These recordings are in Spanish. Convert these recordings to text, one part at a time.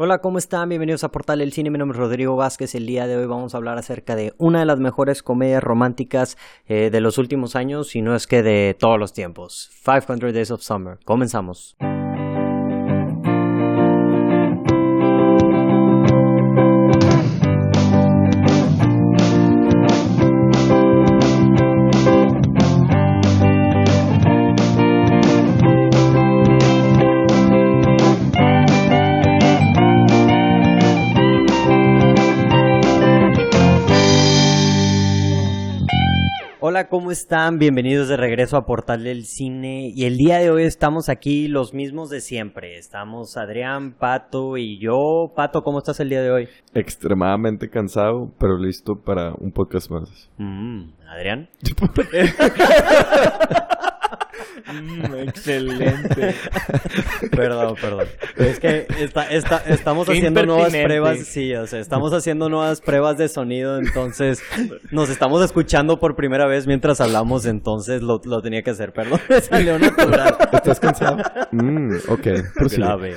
Hola, ¿cómo están? Bienvenidos a Portal del Cine. Mi nombre es Rodrigo Vázquez. El día de hoy vamos a hablar acerca de una de las mejores comedias románticas eh, de los últimos años, y no es que de todos los tiempos. 500 Days of Summer. Comenzamos. ¿Cómo están? Bienvenidos de regreso a Portal del Cine. Y el día de hoy estamos aquí los mismos de siempre. Estamos Adrián, Pato y yo. Pato, ¿cómo estás el día de hoy? Extremadamente cansado, pero listo para un podcast más. Mm, Adrián. Mm, excelente. Perdón, perdón. Es que está, está, estamos haciendo nuevas pruebas, sí, o sea, estamos haciendo nuevas pruebas de sonido, entonces nos estamos escuchando por primera vez mientras hablamos, entonces lo, lo tenía que hacer, perdón, me salió natural. ¿Estás cansado? Mm, ok. Grave.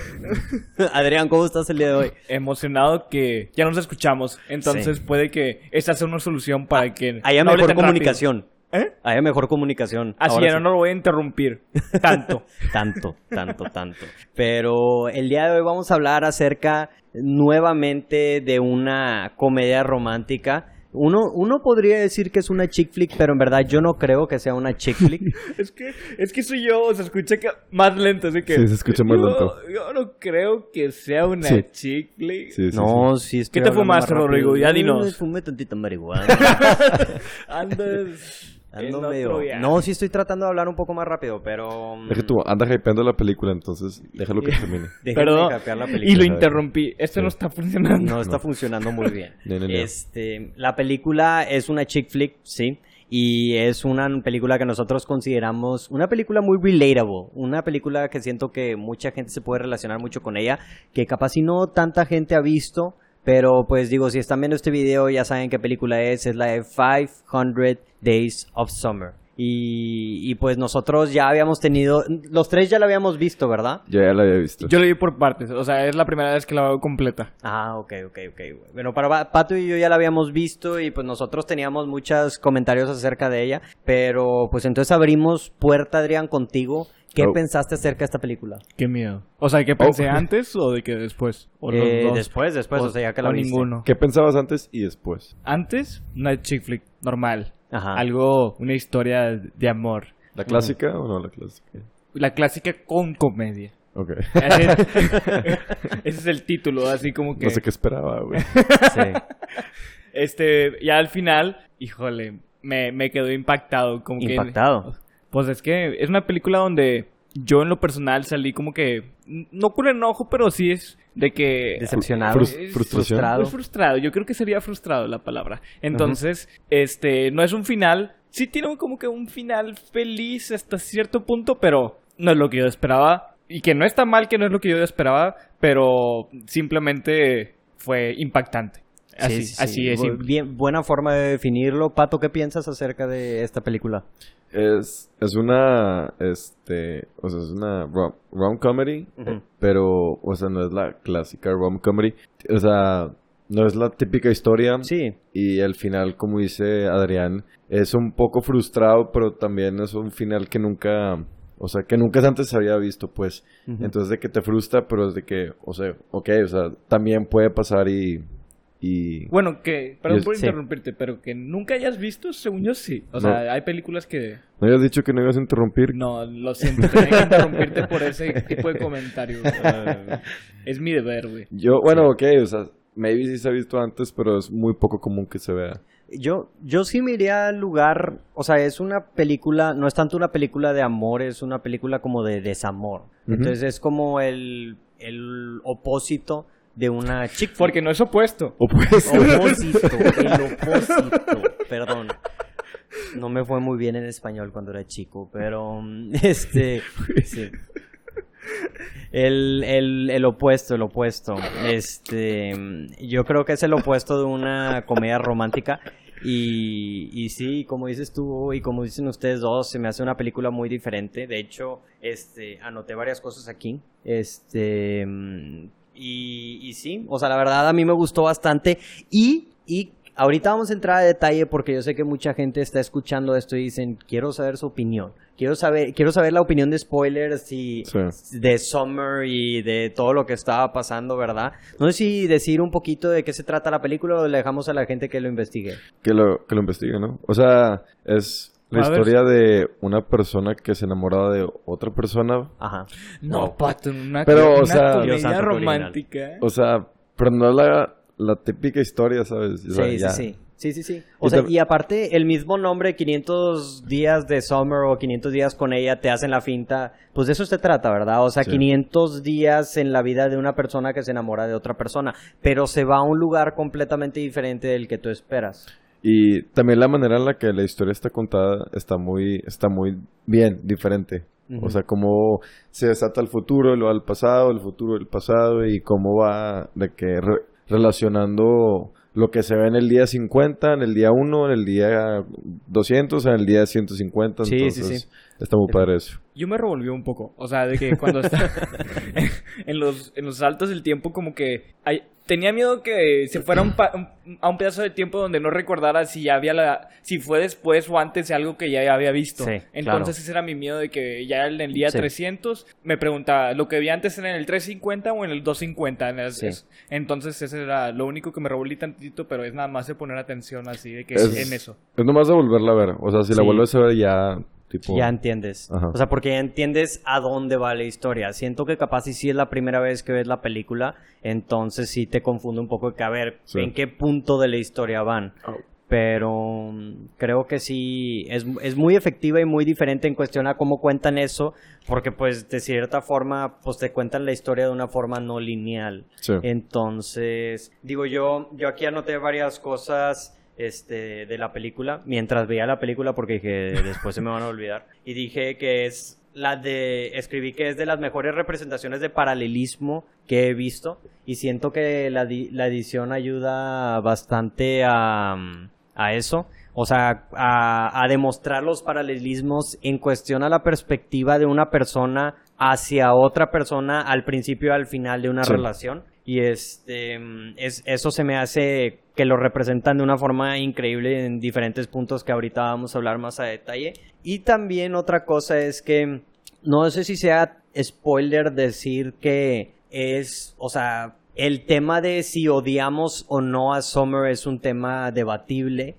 Adrián, ¿cómo estás el día de hoy? Emocionado que ya nos escuchamos. Entonces Sí. puede que esta sea una solución para que Haya no mejor comunicación. rápido. ¿Eh? Haya mejor comunicación. Así Ahora ya sí. no lo voy a interrumpir tanto. Tanto, tanto, tanto. Pero el día de hoy vamos a hablar acerca nuevamente de una comedia romántica. Uno, uno podría decir que es una chick flick, pero en verdad yo no creo que sea una chick flick. es que es que soy yo, se escucha que- más lento, así que Sí, se escucha más yo- lento. Yo no creo que sea una Sí. chick flick. Sí, sí, no, sí estoy ¿Qué te fumaste. Rodrigo? Ya dinos. Fumé tantita marihuana. Andas Ando en medio- viaje. No, sí estoy tratando de hablar un poco más rápido, pero... mm, sí. Deja tú, anda hypeando la película, entonces déjalo que termine. Perdón. hypear la Y película. lo ¿sabes? interrumpí. Esto Sí. no está funcionando. No está funcionando muy bien. No, no, no. Este, la película es una chick flick, sí, y es una película que nosotros consideramos una película muy relatable, una película que siento que mucha gente se puede relacionar mucho con ella, que capaz si no tanta gente ha visto, pero pues digo, si están viendo este video ya saben qué película es, es la de 500 Days of Summer. Y, y pues nosotros ya habíamos tenido, los tres ya la habíamos visto, ¿verdad? Yo ya la había visto. Yo lo vi por partes. O sea, es la primera vez que la veo completa. Ah, ok, ok, ok. Bueno, para Pa- Pato y yo ya la habíamos visto y pues nosotros teníamos muchos comentarios acerca de ella, pero pues entonces abrimos puerta, Adrián, contigo. ¿Qué Oh. pensaste acerca de esta película? Qué miedo. O sea, ¿qué pensé Oh. antes o de que después? O los Eh, dos. después, después, o, sea, ya que la o viste. ninguno. ¿Qué pensabas antes y después? Antes, una chick flick normal. Ajá. Algo, una historia de amor. ¿La clásica o no la clásica? La clásica con comedia. Ok. Ese, es el título, así como que... No sé qué esperaba, güey. Sí. Este, ya al final, híjole, me, me quedó impactado. Como que, Impactado. Pues es que es una película donde yo en lo personal salí como que, no con enojo, pero sí es de que... Decepcionado. Frus- frustración. frustrado. Pues frustrado, yo creo que sería frustrado la palabra. Entonces, este, no es un final, sí tiene como que un final feliz hasta cierto punto, pero no es lo que yo esperaba. Y que no está mal que no es lo que yo esperaba, pero simplemente fue impactante. Así, Sí, sí, sí. así es. Bu- Bien, buena forma de definirlo. Pato, ¿qué piensas acerca de esta película? Es, es una, este, o sea, es una rom, rom comedy, pero, o sea, no es la clásica rom comedy. O sea, no es la típica historia. Sí. Y al final, como dice Adrián, es un poco frustrado, pero también es un final que nunca, o sea, que nunca antes se había visto, pues. Entonces, de que te frustra, pero es de que, o sea, ok, o sea, también puede pasar y, y... Bueno, que, perdón por Sí. interrumpirte, pero que nunca hayas visto, según yo sí. O sea, hay películas que... ¿No habías dicho que no ibas a interrumpir? No, lo siento, tenía que interrumpirte por ese tipo de comentarios. Uh, es mi deber, güey. Yo, bueno, ok, o sea, maybe sí se ha visto antes, pero es muy poco común que se vea. Yo, yo sí me iría al lugar, o sea, es una película, no es tanto una película de amor, es una película como de desamor. Entonces es como el, el opósito de una chick. Porque no es opuesto. O pues... Opósito, el opósito, perdón. No me fue muy bien en español cuando era chico, pero mm, este, sí. El, el, el opuesto, el opuesto. Este, mm, yo creo que es el opuesto de una comedia romántica. Y, y sí, como dices tú y como dicen ustedes dos, se me hace una película muy diferente. De hecho, este, anoté varias cosas aquí. Este, mm, y, y sí, o sea, la verdad a mí me gustó bastante y, y ahorita vamos a entrar a detalle porque yo sé que mucha gente está escuchando esto y dicen, quiero saber su opinión. Quiero saber, quiero saber la opinión de spoilers y Sí. de Summer y de todo lo que estaba pasando, ¿verdad? No sé si decir un poquito de qué se trata la película o le dejamos a la gente que lo investigue. Que lo, que lo investigue, ¿no? O sea, es la A ver. historia de una persona que se enamora de otra persona. Ajá. No, pato, una, Pero, o una sea- comedia romántica. O sea, pero no es la, la típica historia, ¿sabes? O sea, Sí, ya. sí, sí. Sí, sí, sí. O Y sea, y aparte, el mismo nombre, 500 días de Summer o 500 días con ella, te hacen la finta. Pues de eso se trata, ¿verdad? O sea, Sí. 500 días en la vida de una persona que se enamora de otra persona. Pero se va a un lugar completamente diferente del que tú esperas. Y también la manera en la que la historia está contada está muy, está muy bien, diferente. O sea, cómo se desata el futuro, lo al pasado, el futuro del pasado y cómo va de que re- relacionando lo que se ve en el día 50, en el día 1, en el día 200, en el día 150. Sí, sí, sí. Está muy padre eso. Yo me revolvió un poco. O sea, de que cuando está en, los, en los saltos del tiempo, como que hay- tenía miedo que se fuera un pa- un- a un pedazo de tiempo donde no recordara si ya había la, si fue después o antes de algo que ya había visto. Sí, Entonces claro. ese era mi miedo de que ya en el día Sí. 300 me preguntaba, ¿lo que vi antes era en el 350 o en el 250? En el- Sí. es- Entonces ese era lo único que me revolví tantito, pero es nada más de poner atención así, de que Es- en eso. Es nomás de volverla a ver. O sea, si la vuelves a ver ya, tipo... Ya entiendes. Ajá. O sea, porque ya entiendes a dónde va la historia. Siento que capaz si sí es la primera vez que ves la película, entonces sí te confunde un poco de que a ver Sí. en qué punto de la historia van. Oh. Pero mm, creo que sí es, es muy efectiva y muy diferente en cuestión a cómo cuentan eso, porque pues de cierta forma pues te cuentan la historia de una forma no lineal. Sí. Entonces, digo yo, yo aquí anoté varias cosas este, de la película, mientras veía la película, porque dije, después se me van a olvidar. Y dije que es la de, escribí que es de las mejores representaciones de paralelismo que he visto. Y siento que la, la edición ayuda bastante a, a eso. O sea, a, a demostrar los paralelismos en cuestión a la perspectiva de una persona hacia otra persona al principio y al final de una Sí. relación. Y este es, eso se me hace que lo representan de una forma increíble en diferentes puntos que ahorita vamos a hablar más a detalle. Y también otra cosa es que no sé si sea spoiler decir que es, o sea, el tema de si odiamos o no a Summer es un tema debatible.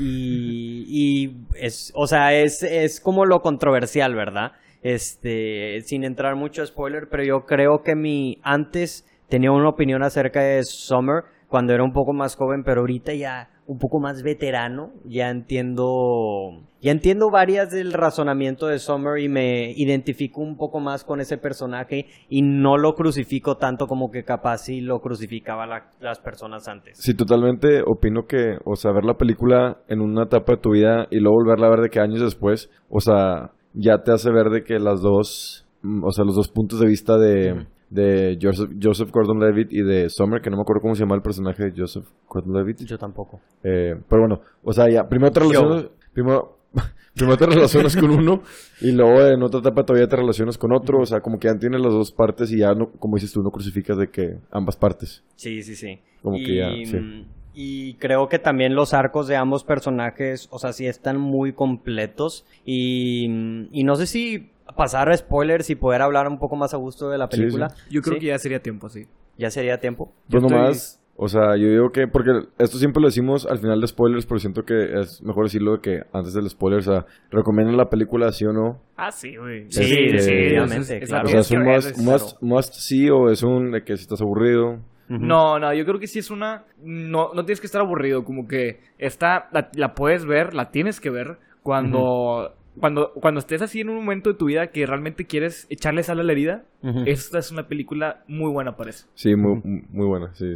Y, y es, o sea, es, es como lo controversial, ¿verdad? Este, sin entrar mucho a spoiler, pero yo creo que mi, antes tenía una opinión acerca de Summer cuando era un poco más joven, pero ahorita ya un poco más veterano, ya entiendo, ya entiendo varias del razonamiento de Summer y me identifico un poco más con ese personaje y no lo crucifico tanto como que capaz si lo crucificaba la- las personas antes. Sí, totalmente opino que, o sea, ver la película en una etapa de tu vida y luego volverla a ver de que años después, o sea, ya te hace ver de que las dos, mm, o sea, los dos puntos de vista de. De Joseph, Joseph Gordon-Levitt y de Summer, que no me acuerdo cómo se llama el personaje de Joseph Gordon-Levitt. Yo tampoco. Eh, pero bueno, o sea, ya, primero te relacionas, primero, primero te relacionas con uno y luego en otra etapa todavía te relacionas con otro, o sea, como que ya tienes las dos partes y ya, no, como dices tú, no crucificas de que ambas partes. Sí, sí, sí. Como y, que ya, sí. mm, y creo que también los arcos de ambos personajes, o sea, sí están muy completos. Y, mm, y no sé si pasar a spoilers y poder hablar un poco más a gusto de la Sí, película. Yo creo ¿Sí? que ya sería tiempo, sí. ya sería tiempo. Pues Yo estoy- nomás, o sea, yo digo que, porque esto siempre lo decimos al final de spoilers, pero siento que es mejor decirlo que antes del spoiler, o sea, recomiendan la película sí o no. Ah, sí, güey. Sí, sí, definitivamente, claro. O sea, es un must, must, must sí o es un de que si estás aburrido. No, no, yo creo que sí es una... No, no tienes que estar aburrido, como que está... La, la puedes ver, la tienes que ver cuando... Cuando, cuando estés así en un momento de tu vida que realmente quieres echarle sal a la herida, Ujú. esta es una película muy buena para eso. Sí, muy, muy buena, sí.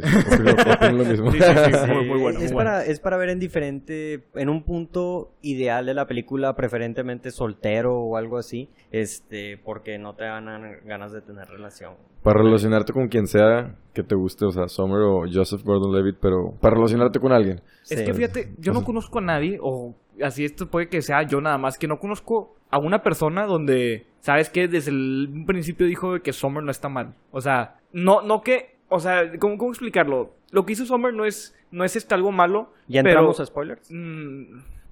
Es, para, es para ver en diferente, en un punto ideal de la película, preferentemente soltero o algo así, este, porque no te dan ganas de tener relación. Para relacionarte con quien sea que te guste, o sea, Summer o Joseph Gordon-Levitt, pero para relacionarte con alguien. Es Sí. que fíjate, yo no conozco a nadie, o así esto puede que sea yo nada más, que no conozco a una persona donde, ¿sabes que Desde el principio dijo que Summer no está mal. O sea, no, no que o sea, ¿cómo, ¿cómo explicarlo? Lo que hizo Summer no es, no es este algo malo. ¿Ya pero, entramos a spoilers? mm,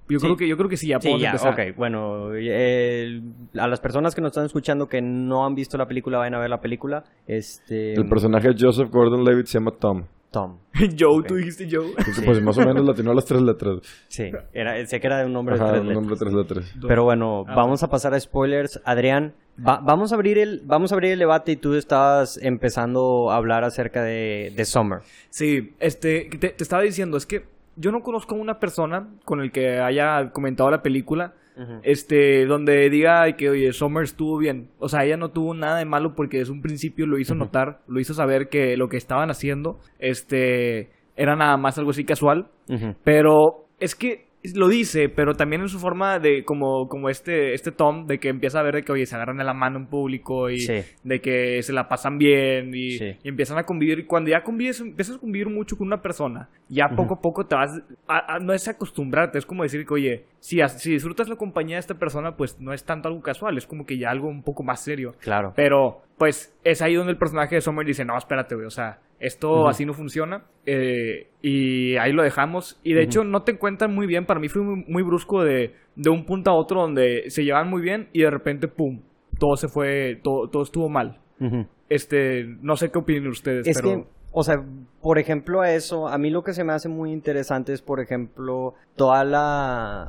yo, Sí. creo que, yo creo que sí, ya Sí, podemos ya, empezar. ok. Bueno, eh, a las personas que nos están escuchando que no han visto la película, vayan a ver la película. Este... El personaje de Joseph Gordon-Levitt se llama Tom. Tom. Joe, Ok. tú dijiste Joe. Entonces, Pues más o menos latino a las tres letras. Sí, era, sé que era de un nombre de tres un letras. nombre de tres letras. Pero bueno, Ah, vamos a pasar a spoilers. Adrián, va- vamos a abrir el vamos a abrir el debate y tú estabas empezando a hablar acerca de, de Summer. Sí, este, te, te estaba diciendo, es que yo no conozco a una persona con el que haya comentado la película, este, donde diga que, oye, Summer estuvo bien. O sea, ella no tuvo nada de malo porque desde un principio lo hizo notar, lo hizo saber que lo que estaban haciendo, este, era nada más algo así casual. Pero es que lo dice, pero también en su forma de como, como este, este Tom, de que empieza a ver de que, oye, se agarran de la mano en público y Sí. de que se la pasan bien y, Sí. y empiezan a convivir. Y cuando ya convives, empiezas a convivir mucho con una persona, ya poco a poco te vas, a- a- no es acostumbrarte, es como decir que, oye, si, si disfrutas la compañía de esta persona, pues no es tanto algo casual, es como que ya algo un poco más serio. Claro. Pero, pues, es ahí donde el personaje de Summer dice, no, espérate, güey, o sea, esto así no funciona. eh, y ahí lo dejamos. Y de hecho, no te encuentran muy bien. Para mí fue muy, muy brusco de, de un punto a otro donde se llevan muy bien y de repente, pum, todo se fue, todo, todo estuvo mal. Este, no sé qué opinan ustedes, Es pero... que, o sea, por ejemplo, a eso, a mí lo que se me hace muy interesante es, por ejemplo, toda la...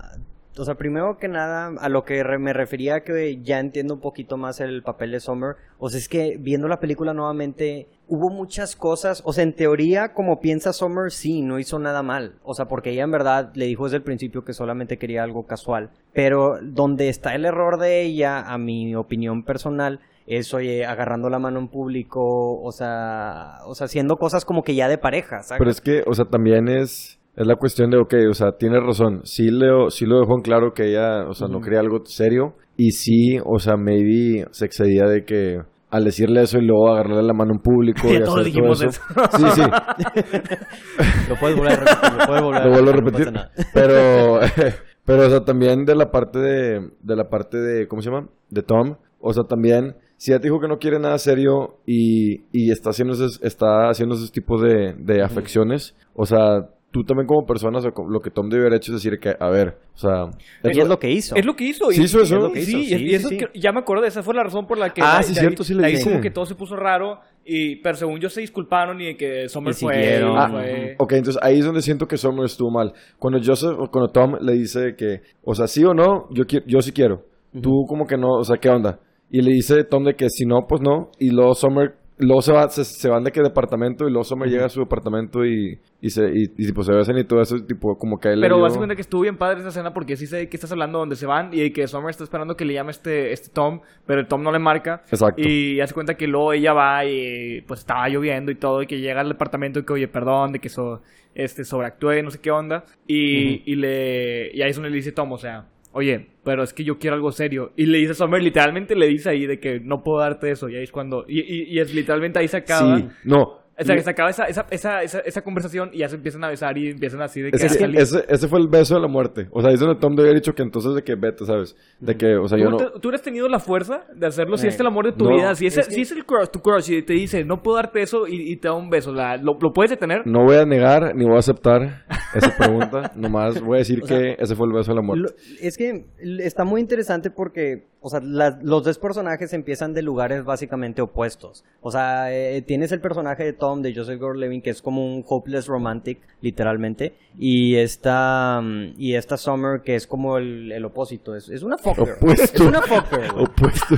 O sea, primero que nada, a lo que me refería que ya entiendo un poquito más el papel de Summer. O sea, es que viendo la película nuevamente, hubo muchas cosas. O sea, en teoría, como piensa Summer, sí, no hizo nada mal. O sea, porque ella en verdad le dijo desde el principio que solamente quería algo casual. Pero donde está el error de ella, a mi opinión personal, es, oye, agarrando la mano en público, o sea, o sea, haciendo cosas como que ya de pareja, ¿sabes? Pero es que, o sea, también es, es la cuestión de, ok, o sea, tiene razón. Sí, Leo, sí lo dejó en claro que ella, o sea, no quería algo serio. Y sí, o sea, maybe se excedía de que al decirle eso y luego agarrarle la mano en público y Ya todos hacer dijimos todo eso. Sí, sí, Lo puedes volver a repetir, lo puedes volver a lo vuelvo a no repetir. nada. Pero, pero, o sea, también de la parte de, de la parte de, ¿cómo se llama? De Tom. O sea, también, si ya te dijo que no quiere nada serio y, y está haciendo esos, está haciendo esos tipos de, de afecciones, o sea, tú también como persona, o sea, lo que Tom debe haber hecho es decir que, a ver, o sea... Y es lo que hizo. Es lo que hizo. Sí y- hizo eso. es lo que Sí, hizo, sí, y, y eso sí, es que- ya me acuerdo, esa fue la razón por la que... Ah, de- sí, de cierto, ahí- sí le de ahí dice. como que todo se puso raro y... Pero según yo se disculparon y de que Summer Y fue... Ah, fue- Ok, entonces ahí es donde siento que Summer estuvo mal. Cuando Joseph, o cuando Tom le dice que, o sea, sí o no, yo, qui- yo sí quiero. Tú como que no, o sea, ¿qué onda? Y le dice Tom de que si no, pues no. Y luego Summer, luego se, va, se, se van de qué departamento y luego Summer llega a su departamento y, y, se, y, y, pues se besan y todo eso, tipo, como que a él le Pero dio- básicamente que estuvo bien padre esa escena porque sí sé de qué estás hablando donde se van y que Summer está esperando que le llame este, este Tom, pero el Tom no le marca. Exacto. Y hace cuenta que luego ella va y pues estaba lloviendo y todo y que llega al departamento y que oye, perdón, de que eso este, sobreactué, no sé qué onda. Y, y le y ahí es donde le dice Tom, o sea, oye, pero es que yo quiero algo serio. Y le dice Summer, literalmente le dice ahí de que no puedo darte eso. Y ahí es cuando... Y, y, y es literalmente ahí se acaba... Sí, no. O sea, que se acaba esa, esa, esa, esa, esa conversación y ya se empiezan a besar y empiezan así de que... Es ese, ese fue el beso de la muerte. O sea, es donde Tom debe haber dicho que entonces de que vete, ¿sabes? De que, o sea, yo ¿Tú, no... te- tú hubieras tenido la fuerza de hacerlo si Eh, es el amor de tu no, vida. Si es, es que- si es el crush, tu crush y te dice, no puedo darte eso y, y te da un beso. la- ¿lo, ¿Lo puedes detener? No voy a negar ni voy a aceptar esa pregunta. Nomás voy a decir O sea, que ese fue el beso de la muerte. Lo- es que está muy interesante porque, o sea, las- los dos personajes empiezan de lugares básicamente opuestos. O sea, eh, tienes el personaje de Tom, de Joseph Gordon-Levitt, que es como un hopeless romantic, literalmente, y esta, mm, y esta Summer, que es como el, el opósito, es, es una fucker. Opuesto. Es una fucker, güey. Opuesto.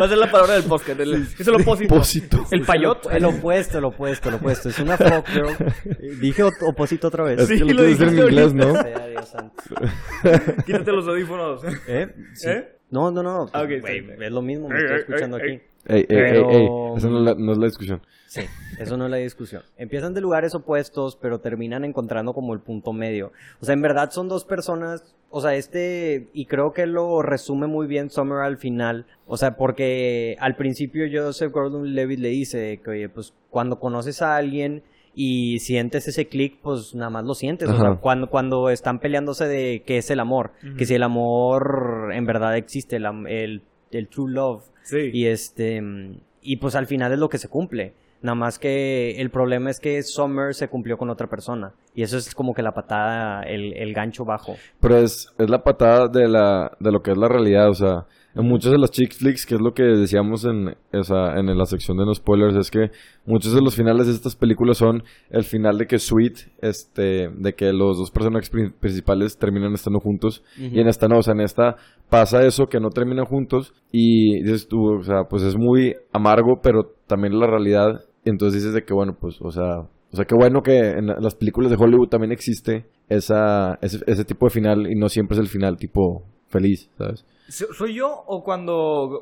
Va a ser la palabra del podcast. el- es el opósito. Opósito. El payot. El opuesto, el opuesto, el opuesto. Es una fucker. Dije op- opósito otra vez. Es Sí, que lo lo en inglés, ¿no? Sea Dios santo. Quítate los audífonos. ¿Eh? Sí. ¿Eh? No, no, no. Bien. es lo mismo, me estoy escuchando aquí. ey. Ey, ey, ey, Pero- ey. Esa no es, la, no es la discusión. Sí, eso no es la discusión. Empiezan de lugares opuestos, pero terminan encontrando como el punto medio. O sea, en verdad son dos personas, o sea, este, y creo que lo resume muy bien Summer al final. O sea, porque al principio Joseph Gordon-Levitt le dice que, oye, pues cuando conoces a alguien y sientes ese click, pues nada más lo sientes. O Ajá. sea, cuando, cuando están peleándose de qué es el amor, que si el amor en verdad existe, el, el, el true love. Sí. Y este y pues al final es lo que se cumple. Nada más que el problema es que Summer se cumplió con otra persona. Y eso es como que la patada, el, el gancho bajo. Pero es, es la patada de, la, de lo que es la realidad, o sea, en muchas de las chick flicks, que es lo que decíamos en, esa, en la sección de no spoilers, es que muchos de los finales de estas películas son el final de que Sweet, este, de que los dos personajes pri- principales terminan estando juntos, y en esta no, o sea, en esta pasa eso, que no terminan juntos, y dices tú, o sea, pues es muy amargo, pero también la realidad, y entonces dices de que, bueno, pues, o sea, o sea, qué bueno que en la- las películas de Hollywood también existe esa, ese, ese tipo de final, y no siempre es el final tipo feliz, ¿sabes? So- ¿Soy yo o cuando,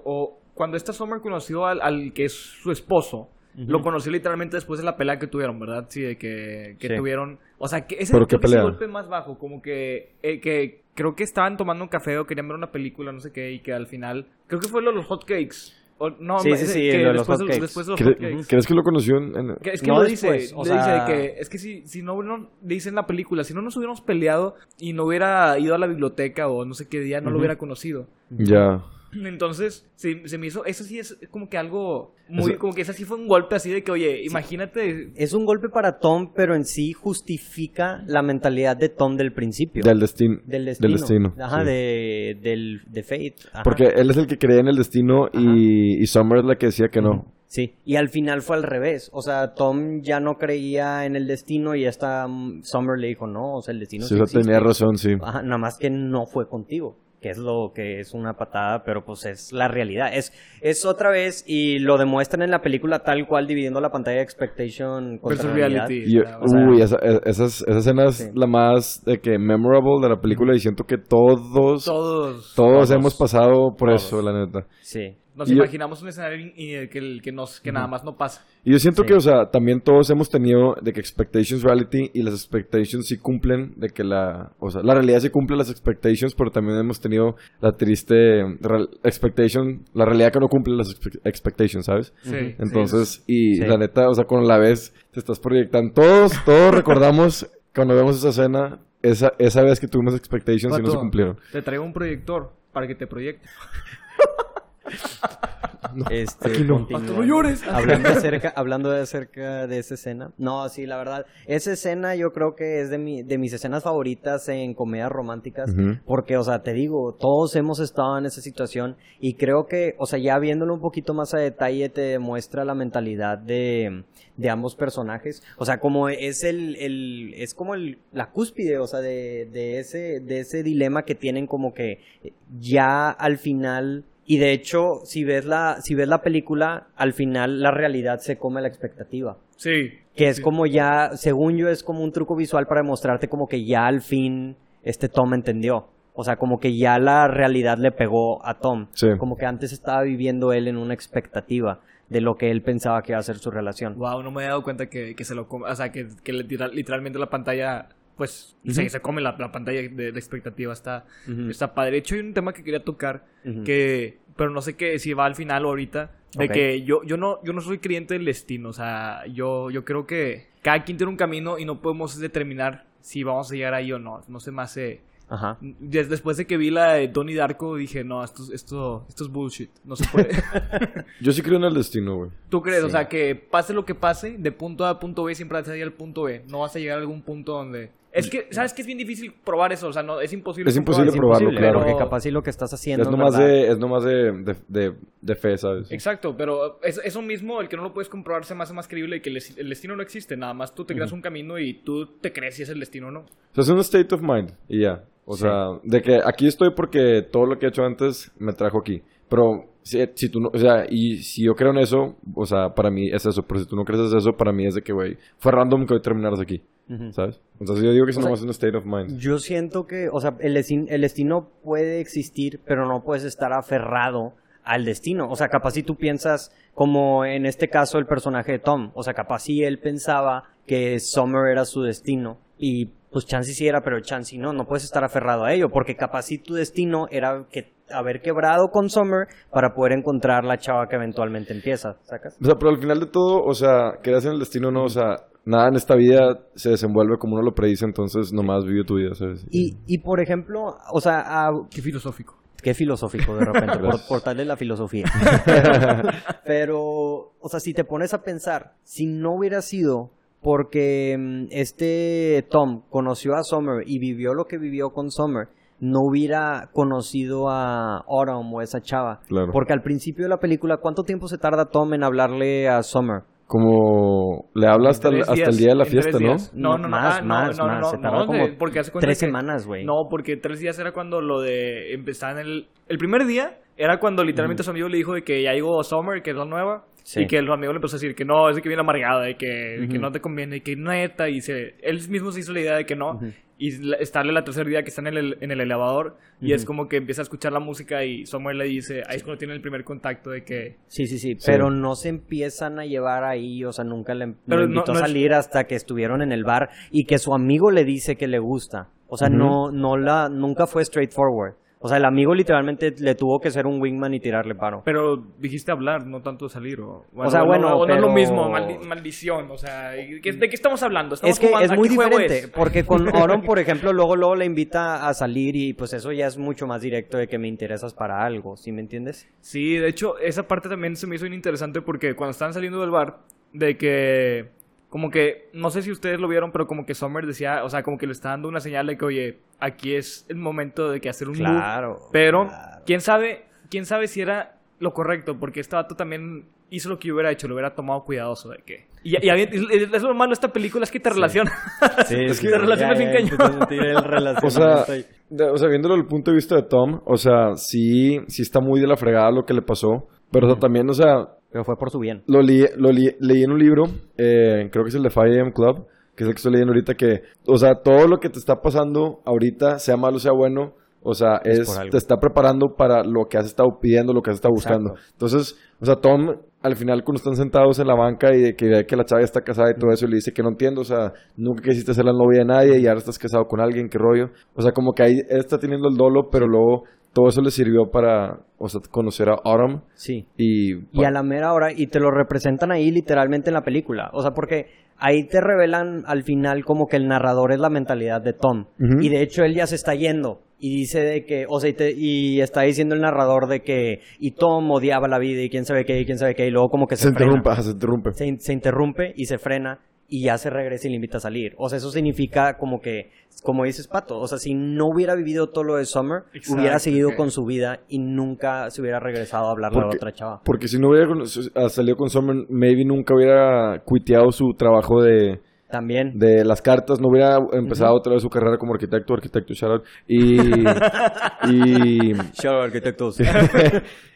o cuando esta Summer conoció al, al que es su esposo? Lo conoció literalmente después de la pelea que tuvieron, ¿verdad? Sí, de que, que Sí. tuvieron... O sea, que ese, ¿Pero qué creo que ese pelea? golpe más bajo, como que, eh, que creo que estaban tomando un café o querían ver una película, no sé qué, y que al final... Creo que fue lo de los hotcakes. O, no, Sí, sí, sí, que lo de los después, después de los ¿Cre- hotcakes. ¿Crees que lo conoció en...? es que No lo dice, después, o le dice de sea- que es que si, si no, no dice en la película, si no nos hubiéramos peleado y no hubiera ido a la biblioteca o no sé qué día, no lo hubiera conocido. Ya. Entonces, se, se me hizo, eso sí es como que algo muy, Eso- como que ese sí fue un golpe así de que, oye, imagínate, Es un golpe para Tom, pero en sí justifica la mentalidad de Tom del principio. Del, destin del destino. Del destino. Ajá, sí. de, del, de Fate. Ajá. Porque él es el que creía en el destino y, y Summer es la que decía que no. Sí, y al final fue al revés. O sea, Tom ya no creía en el destino y esta mm, Summer le dijo, no, o sea, el destino Sí, sí eso existe". tenía razón, sí. Ajá, nada más que no fue contigo, que es lo que es una patada, pero pues es la realidad. Es, es otra vez, y lo demuestran en la película tal cual, dividiendo la pantalla de expectation contra reality. Y- o sea, uy, esa, e- esa escena es Sí. la más de que memorable de la película y siento que todos, todos, todos, hemos pasado por Todos. eso, la neta. Sí. Nos y yo- imaginamos un escenario y el que, el que, nos, que nada más no pasa. Y yo siento Sí. que, o sea, también todos hemos tenido de que expectations reality y las expectations sí cumplen, de que la, o sea, la realidad sí cumple las expectations, pero también hemos tenido la triste real- expectation, la realidad que no cumple las expe- expectations, ¿sabes? Sí, sí. Entonces, y Sí. la neta, o sea, cuando la ves, te estás proyectando. Todos, todos recordamos cuando vemos esa escena, esa, esa vez que tuvimos expectations y no se cumplieron. Te traigo un proyector para que te proyecte. Este, no. llores. Hablando acerca, hablando de acerca de esa escena. No, sí, la verdad. Esa escena yo creo que es de, mi, de mis escenas favoritas en comedias románticas. Porque, o sea, te digo, todos hemos estado en esa situación. Y creo que, o sea, ya viéndolo un poquito más a detalle, te demuestra la mentalidad de, de ambos personajes. O sea, como es el, el es como el, la cúspide, o sea, de, de ese, de ese dilema que tienen como que ya al final y de hecho, si ves la, si ves la película, al final la realidad se come la expectativa. Sí. Que es Sí. como ya, según yo, es como un truco visual para demostrarte como que ya al fin este Tom entendió. O sea, como que ya la realidad le pegó a Tom. Sí. Como que antes estaba viviendo él en una expectativa de lo que él pensaba que iba a ser su relación. Wow, no me había dado cuenta que, que se lo come, o sea, que, que literal- literalmente la pantalla, pues, se, se come la, la pantalla de, de expectativa, está, Ujú. está padre. De hecho, hay un tema que quería tocar, que, pero no sé qué, si va al final o ahorita, de que yo, yo no, yo no soy creyente del destino, o sea, yo, yo creo que cada quien tiene un camino y no podemos determinar si vamos a llegar ahí o no, no se me hace... Ajá. Después de que vi la de Donnie Darko, dije, no, esto, esto, esto es bullshit, no se puede. Yo sí creo en el destino, güey. ¿Tú crees? O sea, que pase lo que pase, de punto A a punto B siempre vas a llegar al punto B. No vas a llegar a algún punto donde... Es que, ¿sabes que Es bien difícil probar eso. O sea, no, es imposible. Es imposible comprobar. probarlo, Imposible, claro. Porque capaz si lo que estás haciendo Es nomás, verdad- de, es nomás de, de, de, de fe, ¿sabes? Exacto, pero es, eso mismo, el que no lo puedes comprobar, se me hace más creíble que el, el destino no existe. Nada más tú te creas un camino y tú te crees si es el destino o no. O sea, es un state of mind y ya. O Sí. sea, de que aquí estoy porque todo lo que he hecho antes me trajo aquí. Pero si, si tú no, o sea, y si yo creo en eso, o sea, para mí es eso. Pero si tú no crees en eso, para mí es de que, güey, fue random que hoy terminaras aquí, ¿sabes? Entonces yo digo que es O sea, nomás un state of mind. Yo siento que, o sea, el, el destino puede existir, pero no puedes estar aferrado al destino. O sea, capaz si tú piensas, como en este caso el personaje de Tom, o sea, capaz si él pensaba que Summer era su destino y pues chance sí era, pero chance no, no puedes estar aferrado a ello, porque capaz si tu destino era que haber quebrado con Summer para poder encontrar la chava que eventualmente empieza, ¿sacas? O sea, pero al final de todo, o sea, creas en el destino, no, o sea, nada en esta vida se desenvuelve como uno lo predice, entonces nomás vive tu vida, ¿sabes? Y, y por ejemplo, o sea, a- Qué filosófico. Qué filosófico de repente, por, por tal de la filosofía. Pero, o sea, si te pones a pensar, si no hubiera sido porque mm, este Tom conoció a Summer y vivió lo que vivió con Summer, no hubiera conocido a Autumn o esa chava. Claro. Porque al principio de la película, ¿cuánto tiempo se tarda Tom en hablarle a Summer? Como le habla hasta, el, hasta el día de la fiesta, ¿no? No, no, no, Más, ah, no, más, no, más, no, se no, tardó no, como porque hace tres que- semanas, güey. No, porque tres días era cuando lo de empezar en el... El primer día era cuando literalmente su amigo le dijo de que ya llegó Summer, que es la nueva. Sí. Y que el amigo le empezó a decir que no, es de que viene amargada, de que, no te conviene, y que neta, y se, él mismo se hizo la idea de que no. Ujú. Y la- estarle la tercer día que están en el, en el elevador, y es como que empieza a escuchar la música y Summer le dice, ahí es cuando tiene el primer contacto de que... Sí, sí, sí, Sí. pero no se empiezan a llevar ahí, o sea, nunca le Pero lo invitó no a es- salir hasta que estuvieron en el bar y que su amigo le dice que le gusta. O sea, no, no la, nunca fue straightforward. O sea, el amigo literalmente le tuvo que ser un wingman y tirarle paro. Pero dijiste hablar, no tanto salir, o... O sea, bueno, no, no es lo mismo, maldi- maldición, o sea, ¿qué- ¿de qué estamos hablando? ¿Estamos Es que jugando? es muy ¿A qué juego diferente, es? porque con Oron, por ejemplo, luego luego le invita a salir y pues eso ya es mucho más directo de que me interesas para algo, ¿sí me entiendes? Sí, de hecho, esa parte también se me hizo interesante porque cuando estaban saliendo del bar, de que, como que, no sé si ustedes lo vieron, pero como que Summer decía, o sea, como que le está dando una señal de que, oye, aquí es el momento de que hacer un move. Claro. Pero, claro. quién sabe, quién sabe si era lo correcto, porque este vato también hizo lo que yo hubiera hecho, lo hubiera tomado cuidadoso de que. Y, es lo malo de esta película, es que te relaciona. Sí, Es que se relaciona bien cañón. O sea, de- o sea, viéndolo desde el punto de vista de Tom, o sea, sí, sí está muy de la fregada lo que le pasó. Pero o sea, también, o sea, Pero fue por su bien. lo, li- lo li- leí en un libro, eh, creo que es el de 5am Club, que es el que estoy leyendo ahorita, que, o sea, todo lo que te está pasando ahorita, sea malo, sea bueno, o sea, Es te está preparando para lo que has estado pidiendo, lo que has estado buscando. Entonces, o sea, Tom, al final, cuando están sentados en la banca y de que ve que la chava está casada y todo eso, le dice que no entiendo, o sea, nunca quisiste ser la novia de nadie y ahora estás casado con alguien, qué rollo. O sea, como que ahí está teniendo el dolo, pero luego todo eso le sirvió para, o sea, conocer a Autumn Sí. y... Y a la mera hora, y te lo representan ahí literalmente en la película. O sea, porque ahí te revelan al final como que el narrador es la mentalidad de Tom. Y de hecho él ya se está yendo. Y dice de que, o sea, y, te- y está diciendo el narrador de que, y Tom odiaba la vida y quién sabe qué, y quién sabe qué, y luego como que se, se frena. interrumpe, se interrumpe. Se, in- se interrumpe y se frena y ya se regresa y le invita a salir. O sea, eso significa como que, como dices Pato, o sea, si no hubiera vivido todo lo de Summer, Exacto, hubiera seguido con su vida y nunca se hubiera regresado a hablarle a la Porque- otra chava. Porque si no hubiera ah, salido con Summer, maybe nunca hubiera cuiteado su trabajo de, También. de las cartas, no hubiera empezado otra vez su carrera como arquitecto, arquitecto, shout out. Y, y, Shout out, arquitectos. y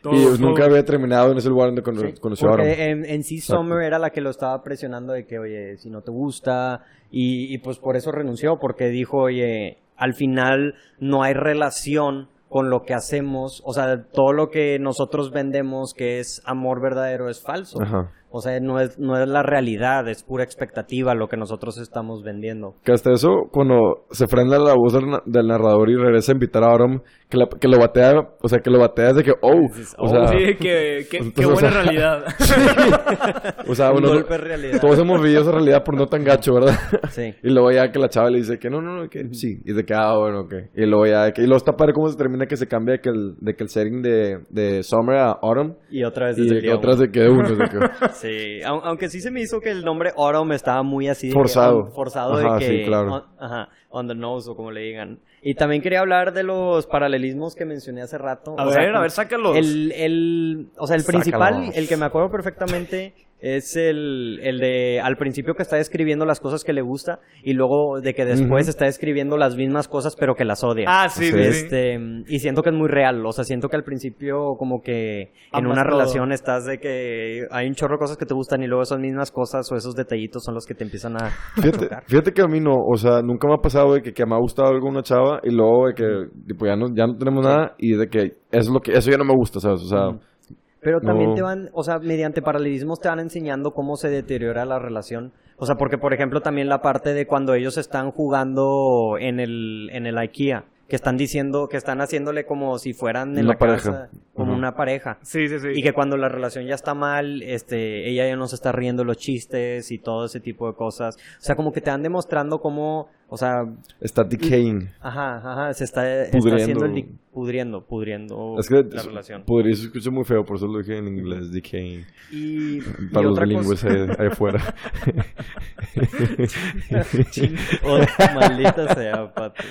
pues nunca había terminado en ese lugar donde cono- conoció a en, en sí Summer era la que lo estaba presionando de que, oye, si no te gusta, y, y pues por eso renunció, porque dijo, oye, al final no hay relación con lo que hacemos, o sea, todo lo que nosotros vendemos que es amor verdadero es falso. Ajá. O sea, no es, no es la realidad, es pura expectativa lo que nosotros estamos vendiendo. Que hasta eso, cuando se frena la voz del, del narrador y regresa a invitar a Aaron, que, la- que lo batea, o sea, que lo batea de que, oh, o oh, sea, Sí, que, que, Entonces, qué o buena sea- realidad. o sea, bueno, golpe de realidad. todos hemos vivido esa realidad por no tan gacho, ¿verdad? Sí. Y luego ya que la chava le dice que no, no, no, que sí. Y de que, ah, bueno, ok. Y luego ya, de que, y luego está padre cómo se termina que se cambia de que el, de que el setting de, de Summer a Autumn. Y otra vez Y desde de que otras uno. de que de uno. de que- Sí, au- aunque sí se me hizo que el nombre Autumn estaba muy así. de Forzado. forzado Ajá, de que. sí, claro. on- ajá, on the nose o como le digan. Y también quería hablar de los paralelismos que mencioné hace rato. A O sea, ver, a ver, sácalos. El, el, o sea, el Sácalos. principal, el que me acuerdo perfectamente, es el, el de al principio que está describiendo las cosas que le gusta y luego de que después está describiendo las mismas cosas pero que las odia. Ah, sí, Sí. Este, y siento que es muy real, o sea, siento que al principio como que en Amas una todo. relación estás de que hay un chorro de cosas que te gustan y luego esas mismas cosas o esos detallitos son los que te empiezan a, Fíjate, fíjate que a mí no, o sea, nunca me ha pasado de que, que me ha gustado alguna chava y luego de que, tipo, ya no, ya no tenemos nada y de que eso es lo que, eso ya no me gusta, ¿sabes? O sea, Ujú. Pero también No. te van, o sea, mediante paralelismos te van enseñando cómo se deteriora la relación. O sea, porque por ejemplo también la parte de cuando ellos están jugando en el, en el IKEA, que están diciendo, que están haciéndole como si fueran en Una la pareja. casa, como una pareja. Sí, sí, sí. Y que cuando la relación ya está mal, este, ella ya no se está riendo los chistes y todo ese tipo de cosas. O sea, como que te van demostrando cómo, o sea, Está decaying. ajá, ajá, se está, está Pudriendo. haciendo el pudriendo, pudriendo Es que la relación. podría se escucha muy feo, por eso lo dije en inglés, decaying. Y, y Para los otra bilingües cosa, ahí, ahí afuera. Oh, maldita sea, Pato.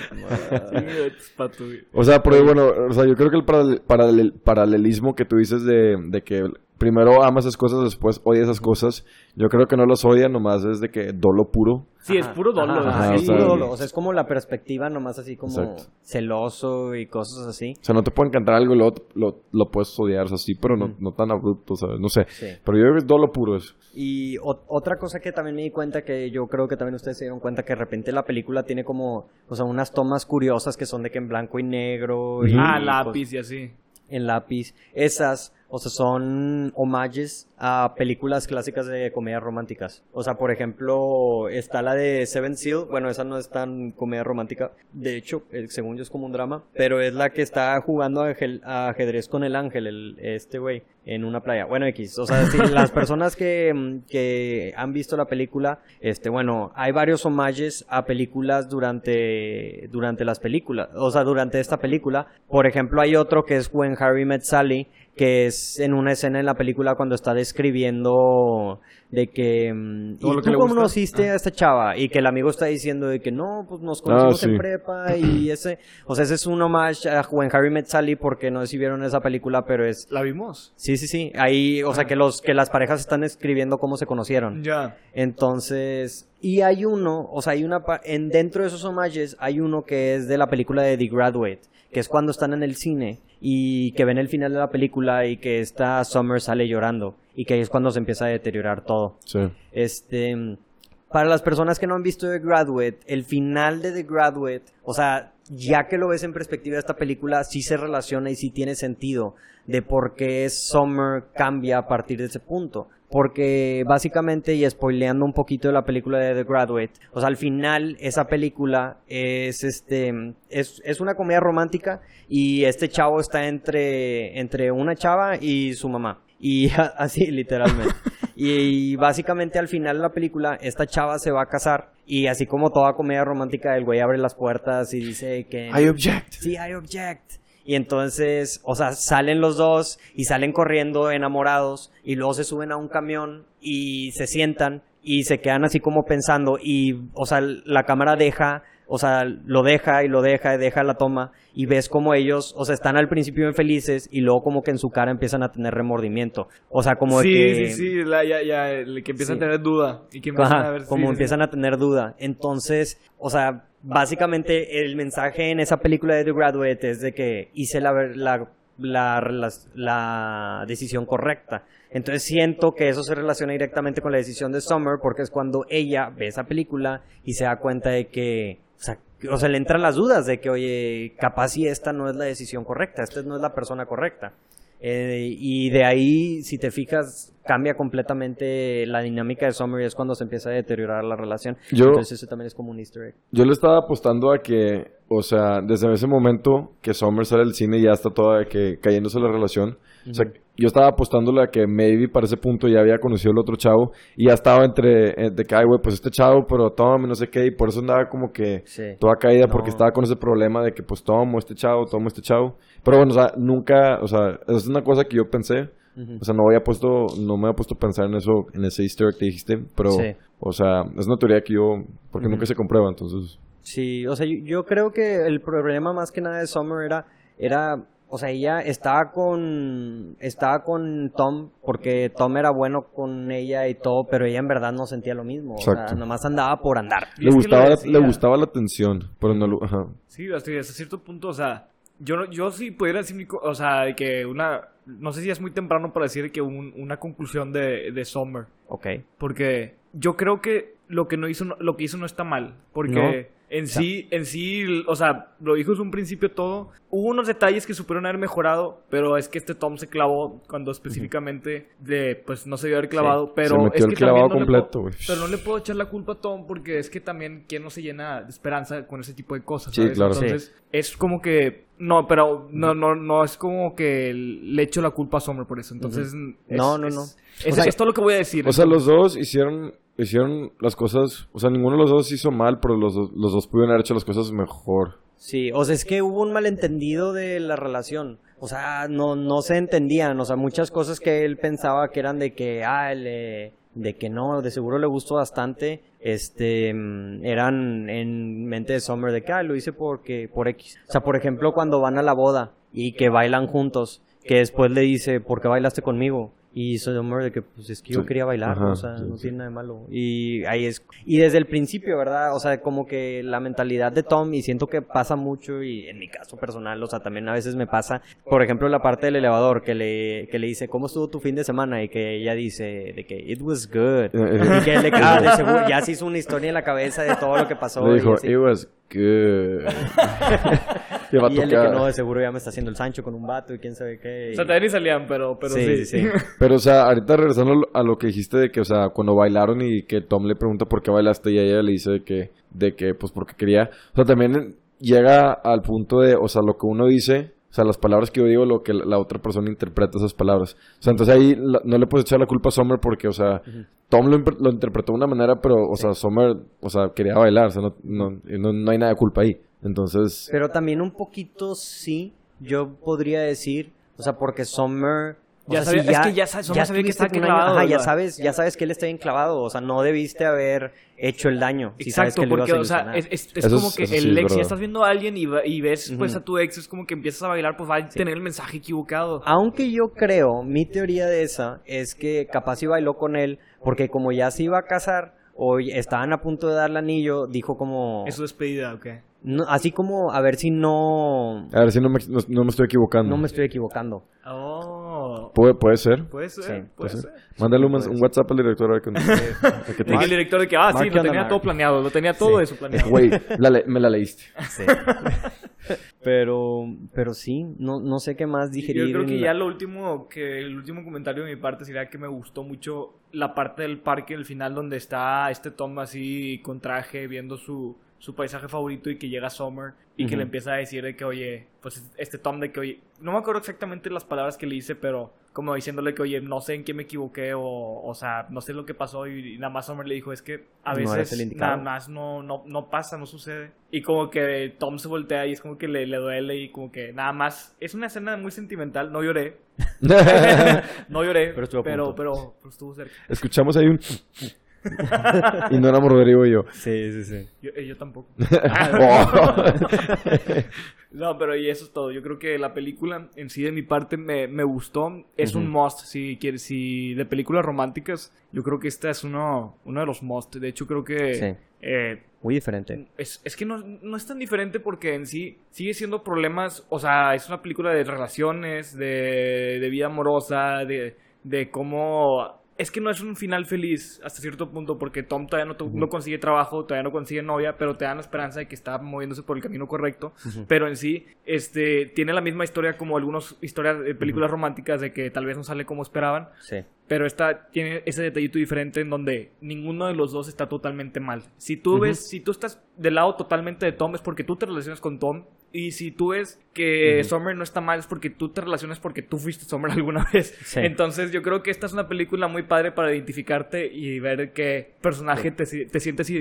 Pato. O sea, pero bueno, o sea, yo creo que el paral- paral- paralelismo que tú dices de, de que primero amas esas cosas, después odias esas cosas, yo creo que no los odia, nomás es de que dolo puro. Sí, es puro dolo. Ajá, Ajá, es o sea, puro dolo. O sea, es como la perspectiva nomás así como Exacto. celoso y cosas así. O sea, no te puede encantar algo y luego lo, lo puedes odiar, o sea, sí, pero no, no tan abrupto, ¿sabes? No sé. Sí. Pero yo creo que es dolo puro eso. Y o- otra cosa que también me di cuenta, que yo creo que también ustedes se dieron cuenta, que de repente la película tiene como, o sea, unas tomas curiosas que son de que en blanco y negro. y, Ah, lápiz y así. en lápiz. Esas, o sea, son homages a películas clásicas de comedias románticas. O sea, por ejemplo, está la de Seven Seal. Bueno, esa no es tan comedia romántica. De hecho, eh, según yo es como un drama. Pero es la que está jugando a ajedrez con el ángel, el, este güey, en una playa. Bueno, X. O sea, si las personas que, que han visto la película, este, bueno, hay varios homages a películas durante, durante las películas. O sea, durante esta película. Por ejemplo, hay otro que es When Harry Met Sally, que es en una escena en la película cuando está describiendo de que mm, ¿y que tú gusta? conociste a esta chava y que el amigo está diciendo de que no pues nos conocimos Ah, sí. en prepa y ese o sea ese es un homage a When Harry Met Sally porque no sé si vieron esa película pero es ¿La vimos? sí sí sí ahí o sea que los que las parejas están escribiendo cómo se conocieron Ya. entonces, y hay uno, o sea, hay una, en dentro de esos homages hay uno que es de la película de The Graduate, que es cuando están en el cine y que ven el final de la película y que esta Summer sale llorando y que ahí es cuando se empieza a deteriorar todo. Sí. Este, para las personas que no han visto The Graduate, el final de The Graduate, o sea, ya que lo ves en perspectiva de esta película, sí se relaciona y sí tiene sentido de por qué Summer cambia a partir de ese punto. Porque básicamente, y spoileando un poquito de la película de The Graduate, o sea, al final esa película es este es, es una comedia romántica y este chavo está entre, entre una chava y su mamá. Y así, literalmente. Y, básicamente al final de la película, esta chava se va a casar. Y así como toda comedia romántica, el güey abre las puertas y dice que... I object. Sí, I object. Y entonces, o sea, salen los dos y salen corriendo enamorados y luego se suben a un camión y se sientan y se quedan así como pensando y, o sea, la cámara deja, o sea, lo deja y lo deja y deja la toma y ves como ellos, o sea, están al principio bien felices y luego como que en su cara empiezan a tener remordimiento. O sea, como de que... sí, sí, la, ya, ya, que empiezan Sí. a tener duda. Y que empiezan Ajá, a ver como sí, sí, empiezan a tener duda. Entonces, o sea, básicamente el mensaje en esa película de The Graduate es de que hice la, la decisión correcta. Entonces siento que eso se relaciona directamente con la decisión de Summer porque es cuando ella ve esa película y se da cuenta de que, o sea, o sea, le entran las dudas de que, oye, capaz si esta no es la decisión correcta, esta no es la persona correcta. Eh, y de ahí, si te fijas, cambia completamente la dinámica de Summer y es cuando se empieza a deteriorar la relación. Yo- Entonces eso también es como un easter egg. Yo le estaba apostando a que, o sea, desde ese momento que Summer sale del cine ya está toda que cayéndose la relación. O sea, yo estaba apostándole a que maybe para ese punto ya había conocido al otro chavo y ya estaba entre, eh, de que, ay, güey, pues este chavo, pero tómame, no sé qué, y por eso andaba como que Sí. toda caída porque No. estaba con ese problema de que, pues, tomo este chavo, tomo este chavo. Pero bueno, o sea, nunca, o sea, es una cosa que yo pensé. O sea, no había puesto, no me había puesto a pensar en eso, en ese easter egg que dijiste, pero, Sí. o sea, es una teoría que yo, porque Ujú. nunca se comprueba, entonces. Sí, o sea, yo, yo creo que el problema más que nada de Summer era, era, o sea, ella estaba con, estaba con Tom porque Tom era bueno con ella y todo, pero ella en verdad no sentía lo mismo, o sea, nomás andaba por andar. Le gustaba, le gustaba la atención, pero no lo, ajá. Sí, hasta, hasta cierto punto, o sea, yo, no- yo sí pudiera decir, mi co- o sea, de que una, no sé si es muy temprano para decir que un- una conclusión de, de Summer, Ok. porque yo creo que lo que no hizo, no- lo que hizo no está mal, porque En sí, en sí, o sea, lo dijo desde un principio todo. Hubo unos detalles que supieron haber mejorado, pero es que este Tom se clavó cuando específicamente de, pues no se debió haber clavado, pero Se metió es el que clavado también no le completo, puedo-. Pero no le puedo echar la culpa a Tom porque es que también quién no se llena de esperanza con ese tipo de cosas, Sí, ¿sabes? claro. Entonces, es como que no, pero no no no es como que le echo la culpa a Summer por eso. Entonces, es- No, no, es- no. Es, sea, es todo lo que voy a decir. O sea, los dos hicieron hicieron las cosas, o sea, ninguno de los dos hizo mal, pero los, dos- los dos pudieron haber hecho las cosas mejor. Sí, o sea, es que hubo un malentendido de la relación. O sea, no, no se entendían. O sea, muchas cosas que él pensaba que eran de que, ah, le- de que no, de seguro le gustó bastante, este, eran en mente de Summer de que, lo hice porque, por X. O sea, por ejemplo, cuando van a la boda y que bailan juntos, que después le dice, ¿por qué bailaste conmigo? Y Summer de que, pues es que yo quería bailar, ajá, o sea, sí, no sí. tiene nada de malo. Y ahí es. Y desde el principio, ¿verdad? O sea, como que la mentalidad de Tom, y siento que pasa mucho, y en mi caso personal, o sea, también a veces me pasa, por ejemplo, la parte del elevador, que le, que le dice, ¿cómo estuvo tu fin de semana? Y que ella dice, de que, it was good. Y que él le ah, de seguro, ya se hizo una historia en la cabeza de todo lo que pasó. Le y dijo, así. it was good. y Y él de que no, de seguro ya me está haciendo el Sancho con un vato y quién sabe qué. O sea, ni salían, pero, pero sí. Sí, sí, sí. Pero, o sea, ahorita regresando a lo que dijiste de que, o sea, cuando bailaron y que Tom le pregunta por qué bailaste y ella le dice de que, de que, pues porque quería. O sea, también llega al punto de, o sea, lo que uno dice, o sea, las palabras que yo digo, lo que la otra persona interpreta esas palabras. O sea, entonces ahí la- no le puedes echar la culpa a Summer porque, o sea, Tom lo, lo interpretó de una manera, pero, o sea, Summer, o sea, quería bailar, o sea, no, no, no, no hay nada de culpa ahí. Entonces, Pero también un poquito sí, yo podría decir, o sea, porque Summer... Ya sabía- es que ya sabía que estaba un año- clavado, ajá, ya sabes, ya sabes que él está bien clavado, o sea, no debiste haber hecho el daño. si sabes Exacto, que porque, o sea, es, es- es Eso como es- que sí el es ex, si verdad. estás viendo a alguien y, va- y ves pues a tu ex, es como que empiezas a bailar, pues va a tener el mensaje equivocado. Aunque yo creo, mi teoría de esa es que capaz sí bailó con él, porque como ya se iba a casar, o ya estaban a punto de darle anillo, dijo como... Es su despedida, ok. No- así como, a ver si no... a ver si no me, no, no me estoy equivocando. No me estoy equivocando. Oh, Puede, puede ser. puede ser, Sí, puede puede ser. ser. Mándale un, un. WhatsApp al director a ver qué te el director de que, ah, Mark, sí, ¿qué lo tenía Mark? todo planeado, lo tenía todo Sí. eso planeado. Güey, me la leíste. Sí. pero, pero sí, no, no sé qué más digerir. Yo creo que ya la- lo último, que el último comentario de mi parte sería que me gustó mucho la parte del parque, el final donde está este Tom así con traje viendo su, su paisaje favorito y que llega Summer y que le empieza a decir de que, oye, pues este Tom de que, oye, no me acuerdo exactamente las palabras que le hice, pero como diciéndole que, oye, no sé en qué me equivoqué o, o sea, no sé lo que pasó y, y nada más Summer le dijo, es que a No veces indicado. nada más no, no, no pasa, no sucede. Y como que Tom se voltea y es como que le, le duele y como que nada más, es una escena muy sentimental, no lloré, no lloré, Pero estuvo pero, pero, pero estuvo cerca. Escuchamos ahí un... y no éramos Rodrigo y yo. Sí, sí, sí. Yo, eh, yo tampoco. No, pero y eso es todo. Yo creo que la película en sí de mi parte me, me gustó. Es un must. Si quieres, si de películas románticas, yo creo que esta es uno, uno de los must. De hecho, creo que Sí. eh, Muy diferente. es, es que no, no es tan diferente porque en sí sigue siendo problemas. O sea, es una película de relaciones, de, de vida amorosa, de, de cómo. Es que no es un final feliz hasta cierto punto porque Tom todavía no, no consigue trabajo, todavía no consigue novia, pero te dan la esperanza de que está moviéndose por el camino correcto. Pero en sí, este, tiene la misma historia como algunas historias de películas románticas de que tal vez no sale como esperaban. Sí. Pero esta tiene ese detallito diferente en donde ninguno de los dos está totalmente mal. Si tú ves, si tú estás del lado totalmente de Tom es porque tú te relacionas con Tom. Y si tú ves que Summer no está mal es porque tú te relacionas porque tú fuiste Summer alguna vez. Sí. Entonces yo creo que esta es una película muy padre para identificarte y ver qué personaje te, te, sientes,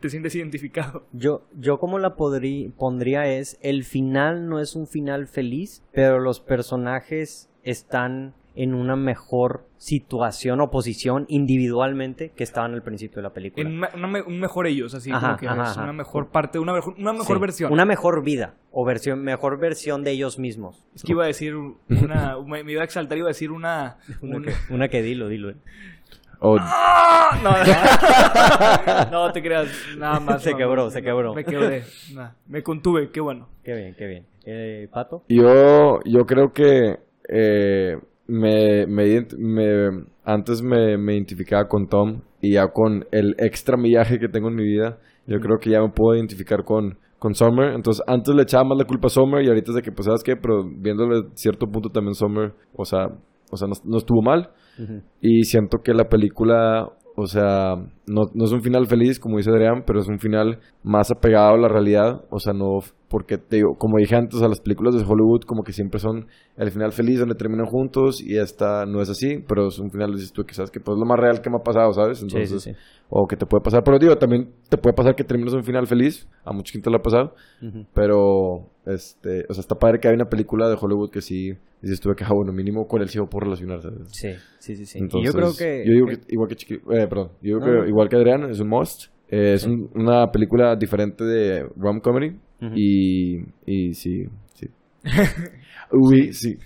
te sientes identificado. Yo, yo como la podrí- pondría es, el final no es un final feliz, pero los personajes están en una mejor situación o posición individualmente que estaban al principio de la película. En una- una me- un mejor ellos, así Ajá, como que ajá, es ajá. una mejor parte, una mejor, una mejor Sí, versión. Una mejor vida o versión, mejor versión de ellos mismos. Es que iba a decir una, me, me iba a exaltar, iba a decir una... Una, un- que, una que dilo, dilo. eh. Oh, ¡Ah! No, no te creas, nada más. Se no, quebró, no, se quebró. Me quebré, nah, me contuve, qué bueno. Qué bien, qué bien. Eh, Pato. Yo, yo creo que eh, me, me, antes me, me identificaba con Tom y ya con el extra millaje que tengo en mi vida, yo creo que ya me puedo identificar con, con Summer. Entonces, antes le echaba más la culpa a Summer y ahorita es de que, pues, ¿sabes qué? Pero viéndole cierto punto también Summer, o sea, o sea no, no estuvo mal. Y siento que la película, o sea, no, no es un final feliz, como dice Adrián, pero es un final más apegado a la realidad. O sea, no, porque te digo, como dije antes, a las películas de Hollywood como que siempre son el final feliz donde terminan juntos y esta no es así, pero es un final, dices tú, que sabes que pues es lo más real que me ha pasado, ¿sabes? Entonces, sí, sí. o que te puede pasar, pero digo, también te puede pasar que termines un final feliz, a mucha gente le ha pasado, pero, este, o sea, está padre que hay una película de Hollywood que sí, dices tú, que, ah, bueno, mínimo con él sí puedo relacionarse. Sí, sí, sí, sí. Y Entonces, yo creo que... yo digo que- que igual que Chiqui- eh, perdón, yo digo No, que no. igual que Adrián, es un must. Eh, es un- una película diferente de rom comedy y, y sí, sí. Uy, sí.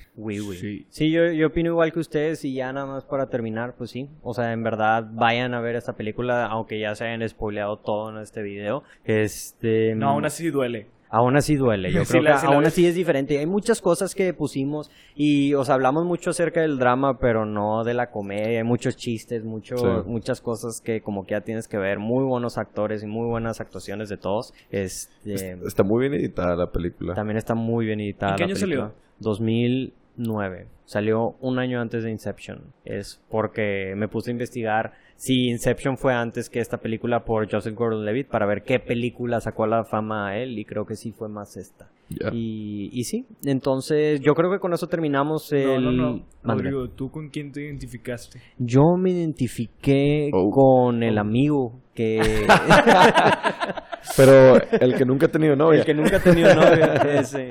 Sí. Sí, yo, yo opino igual que ustedes y ya nada más para terminar, pues sí. O sea, en verdad, vayan a ver esta película, aunque ya se hayan spoileado todo en este video. Este... No, aún así duele. Aún así duele, yo Sí, creo la- que sí aún así es diferente. Hay muchas cosas que pusimos y, o sea, hablamos mucho acerca del drama, pero no de la comedia. Hay muchos chistes, mucho, Sí. muchas cosas que como que ya tienes que ver. Muy buenos actores y muy buenas actuaciones de todos. Este, Está muy bien editada la película. también está muy bien editada ¿En qué la año película. 2009. Salió un año antes de Inception. Es porque me puse a investigar si Inception fue antes que esta película por Joseph Gordon-Levitt para ver qué película sacó a la fama a él y creo que sí fue más esta. Ya. Y, y sí, entonces yo creo que con eso terminamos el... No, no, no. Rodrigo, ¿tú con quién te identificaste? Yo me identifiqué Oh. con el amigo que... Pero el que nunca ha tenido novia. El que nunca ha tenido novia. ese.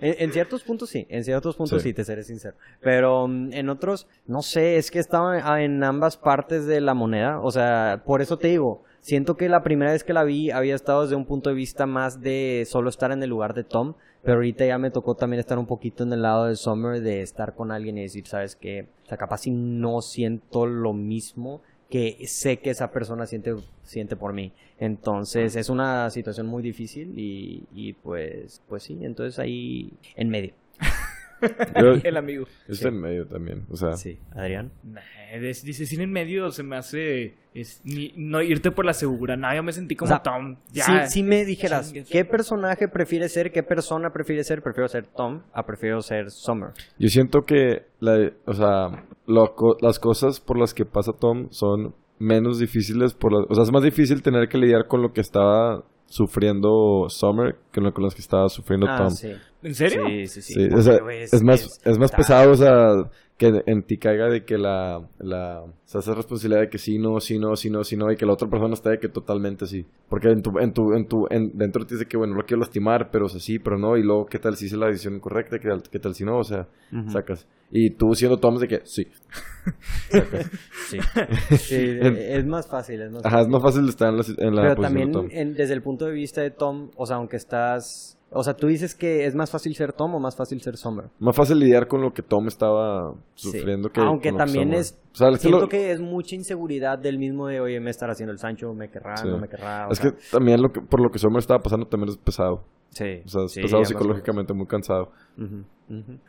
en, en ciertos puntos sí, en ciertos puntos sí. Sí. te seré sincero. Pero mm, en otros, no sé, es que estaba en ambas partes de la moneda. O sea, por eso te digo, siento que la primera vez que la vi había estado desde un punto de vista más de solo estar en el lugar de Tom. Pero ahorita ya me tocó también estar un poquito en el lado de Summer, de estar con alguien y decir, ¿sabes qué? O sea, capaz si no siento lo mismo que sé que esa persona siente, siente por mí. Entonces es una situación muy difícil y, y pues, pues sí, entonces ahí en medio. Yo, El amigo. yo estoy en medio también. O sea, Sí, Adrián. Nah, dice cine en medio se me hace es, ni- no irte por la segura. No, yo me sentí como O sea, Tom. Ya. Si, si me dijeras. ¿qué personaje prefieres ser? ¿Qué persona prefieres ser? Prefiero ser Tom a prefiero ser Summer. yo siento que la, o sea, lo co- las cosas por las que pasa Tom son menos difíciles por las, o sea, es más difícil tener que lidiar con lo que estaba sufriendo Summer que lo con las que estaba sufriendo Ah, Tom. sí. ¿En serio? Sí, sí, sí. Sí, Porque, o sea, güey, es, más, es, más pesado, o sea, que en ti caiga de que la, la, o sea, esa responsabilidad de que sí, no, sí, no, sí, no, sí, no, y que la otra persona esté de que totalmente sí. Porque en tu, en tu, en tu, en, dentro de ti dice que, bueno, no lo quiero lastimar, pero o sea, sí, pero no, y luego, ¿qué tal si hice la decisión incorrecta? ¿Qué tal, qué tal si no? O sea, sacas. Y tú siendo Tom de que, sí. Sí. Sí, es más fácil, es más Ajá, es más fácil estar en la, en la Pero posición también de Tom. en- desde el punto de vista de Tom, o sea, aunque estás... O sea, tú dices que es más fácil ser Tom o más fácil ser Summer. Más fácil lidiar con lo que Tom estaba Sí. sufriendo que Aunque que también es... O sea, es que siento lo- que es mucha inseguridad del mismo de, oye, me estará haciendo el Sancho, me querrá, Sí. no me querrá. o Es sea, que también lo que, por lo que Summer estaba pasando también es pesado. sí, O sea, es sí, pesado ambas psicológicamente, muy cansado.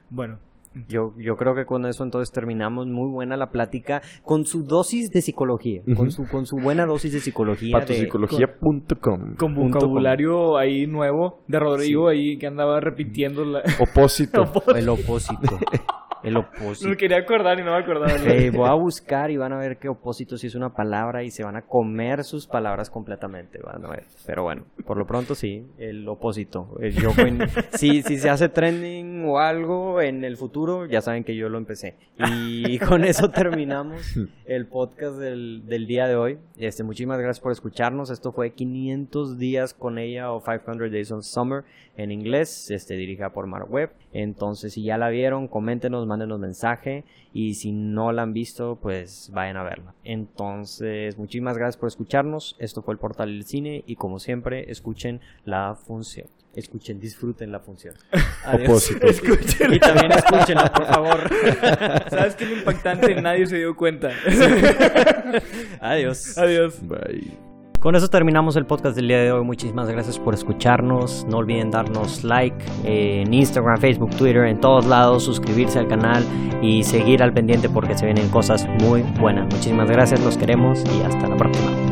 Bueno, Yo, yo creo que con eso entonces terminamos muy buena la plática con su dosis de psicología, con, su, con su buena dosis de psicología. de- Patopsicología.com con Punto com. vocabulario ahí nuevo de Rodrigo ahí que andaba repitiendo la... Opósito. El opósito. El opósito. No quería acordar y no me acordaba. Eh, voy a buscar y van a ver que opósito sí es una palabra y se van a comer sus palabras completamente, van a ver. Pero bueno, por lo pronto sí, el opósito. El yo en- si, si se hace trending o algo en el futuro, ya saben que yo lo empecé. Y con eso terminamos el podcast del, del día de hoy. Este, muchísimas gracias por escucharnos. Esto fue 500 días con ella o 500 Days on Summer en inglés, este, dirigida por Mark Webb. Entonces, si ya la vieron, coméntenos, mándenos mensaje. Y si no la han visto, pues vayan a verla. Entonces, muchísimas gracias por escucharnos. Esto fue el Portal del Cine. Y como siempre, escuchen la función. Escuchen, disfruten la función. Adiós. Y también escúchenla, por favor. ¿Sabes qué es lo impactante? Nadie se dio cuenta. Adiós. Adiós. Bye. Con eso terminamos el podcast del día de hoy. Muchísimas gracias por escucharnos. No olviden darnos like en Instagram, Facebook, Twitter, en todos lados, suscribirse al canal y seguir al pendiente porque se vienen cosas muy buenas. Muchísimas gracias, los queremos y hasta la próxima.